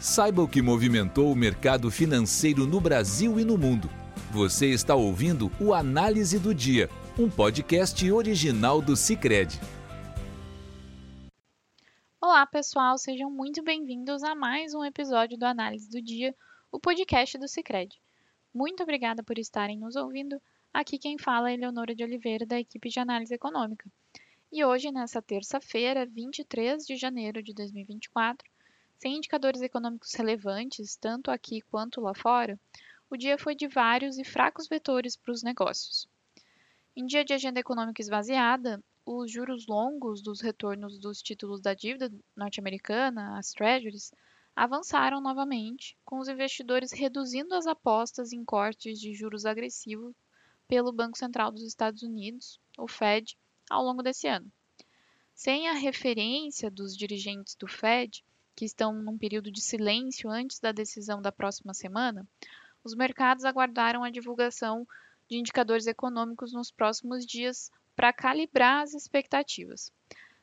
Saiba o que movimentou o mercado financeiro no Brasil e no mundo. Você está ouvindo o Análise do Dia, um podcast original do Cicred. Olá, pessoal, sejam muito bem-vindos a mais um episódio do Análise do Dia, o podcast do Cicred. Muito obrigada por estarem nos ouvindo. Aqui quem fala é Eleonora de Oliveira, da equipe de análise econômica. E hoje, nessa terça-feira, 23 de janeiro de 2024, sem indicadores econômicos relevantes, tanto aqui quanto lá fora, o dia foi de vários e fracos vetores para os negócios. Em dia de agenda econômica esvaziada, os juros longos dos retornos dos títulos da dívida norte-americana, as treasuries, avançaram novamente, com os investidores reduzindo as apostas em cortes de juros agressivos pelo Banco Central dos Estados Unidos, o Fed, ao longo desse ano. Sem a referência dos dirigentes do Fed, que estão num período de silêncio antes da decisão da próxima semana, os mercados aguardaram a divulgação de indicadores econômicos nos próximos dias para calibrar as expectativas.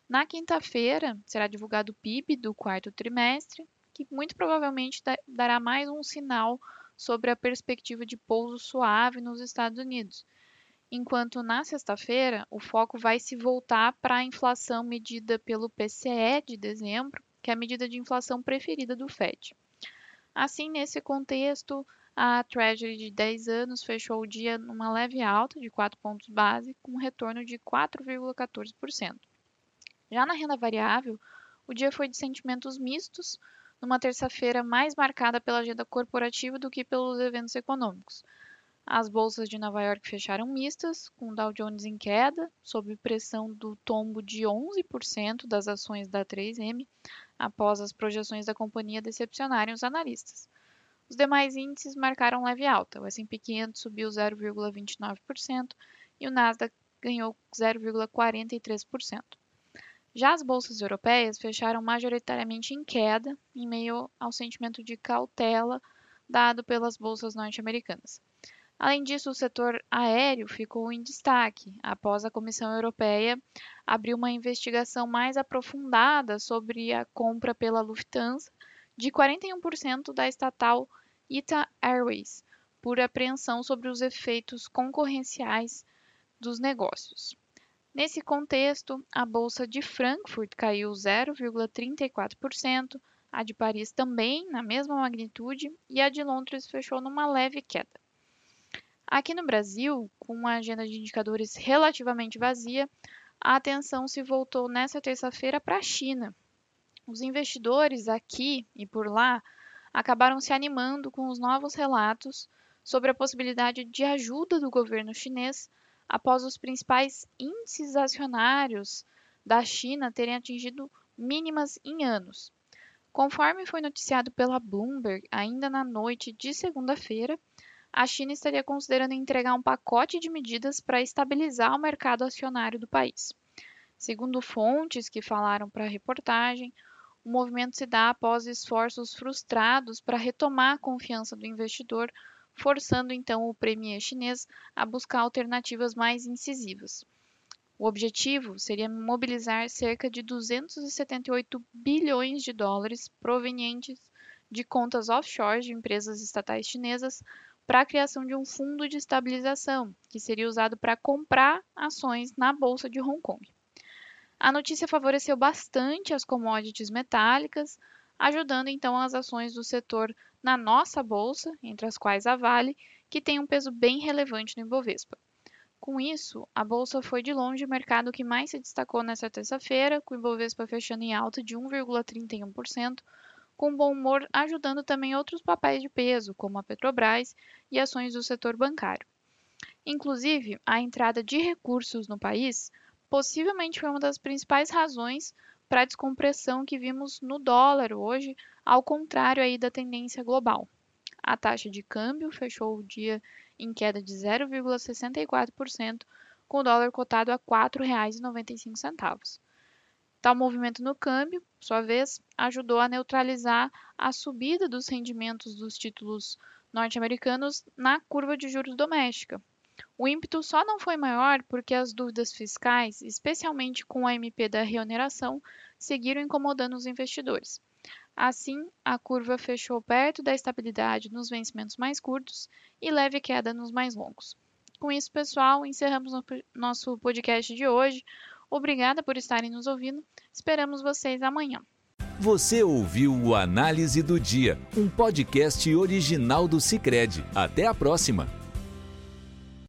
Na quinta-feira, será divulgado o PIB do quarto trimestre, que muito provavelmente dará mais um sinal sobre a perspectiva de pouso suave nos Estados Unidos. Enquanto na sexta-feira, o foco vai se voltar para a inflação medida pelo PCE de dezembro, que é a medida de inflação preferida do Fed. Assim, nesse contexto, a Treasury de 10 anos fechou o dia numa leve alta de 4 pontos base, com um retorno de 4,14%. Já na renda variável, o dia foi de sentimentos mistos, numa terça-feira mais marcada pela agenda corporativa do que pelos eventos econômicos. As bolsas de Nova York fecharam mistas, com Dow Jones em queda, sob pressão do tombo de 11% das ações da 3M, após as projeções da companhia decepcionarem os analistas. Os demais índices marcaram leve alta. O S&P 500 subiu 0,29% e o Nasdaq ganhou 0,43%. Já as bolsas europeias fecharam majoritariamente em queda, em meio ao sentimento de cautela dado pelas bolsas norte-americanas. Além disso, o setor aéreo ficou em destaque após a Comissão Europeia abrir uma investigação mais aprofundada sobre a compra pela Lufthansa de 41% da estatal ITA Airways, por apreensão sobre os efeitos concorrenciais dos negócios. Nesse contexto, a bolsa de Frankfurt caiu 0,34%, a de Paris também na mesma magnitude e a de Londres fechou numa leve queda. Aqui no Brasil, com uma agenda de indicadores relativamente vazia, a atenção se voltou nesta terça-feira para a China. Os investidores aqui e por lá acabaram se animando com os novos relatos sobre a possibilidade de ajuda do governo chinês após os principais índices acionários da China terem atingido mínimas em anos. Conforme foi noticiado pela Bloomberg ainda na noite de segunda-feira, a China estaria considerando entregar um pacote de medidas para estabilizar o mercado acionário do país. Segundo fontes que falaram para a reportagem, o movimento se dá após esforços frustrados para retomar a confiança do investidor, forçando então o premier chinês a buscar alternativas mais incisivas. O objetivo seria mobilizar cerca de 278 bilhões de dólares provenientes de contas offshore de empresas estatais chinesas para a criação de um fundo de estabilização, que seria usado para comprar ações na Bolsa de Hong Kong. A notícia favoreceu bastante as commodities metálicas, ajudando então as ações do setor na nossa bolsa, entre as quais a Vale, que tem um peso bem relevante no Ibovespa. Com isso, a bolsa foi de longe o mercado que mais se destacou nesta terça-feira, com o Ibovespa fechando em alta de 1,31%, com bom humor ajudando também outros papéis de peso, como a Petrobras e ações do setor bancário. Inclusive, a entrada de recursos no país possivelmente foi uma das principais razões para a descompressão que vimos no dólar hoje, ao contrário aí da tendência global. A taxa de câmbio fechou o dia em queda de 0,64%, com o dólar cotado a R$ 4,95. Tal movimento no câmbio, sua vez, ajudou a neutralizar a subida dos rendimentos dos títulos norte-americanos na curva de juros doméstica. O ímpeto só não foi maior porque as dúvidas fiscais, especialmente com a MP da reoneração, seguiram incomodando os investidores. Assim, a curva fechou perto da estabilidade nos vencimentos mais curtos e leve queda nos mais longos. Com isso, pessoal, encerramos nosso podcast de hoje. Obrigada por estarem nos ouvindo. Esperamos vocês amanhã. Você ouviu o Análise do Dia, um podcast original do Cicred. Até a próxima!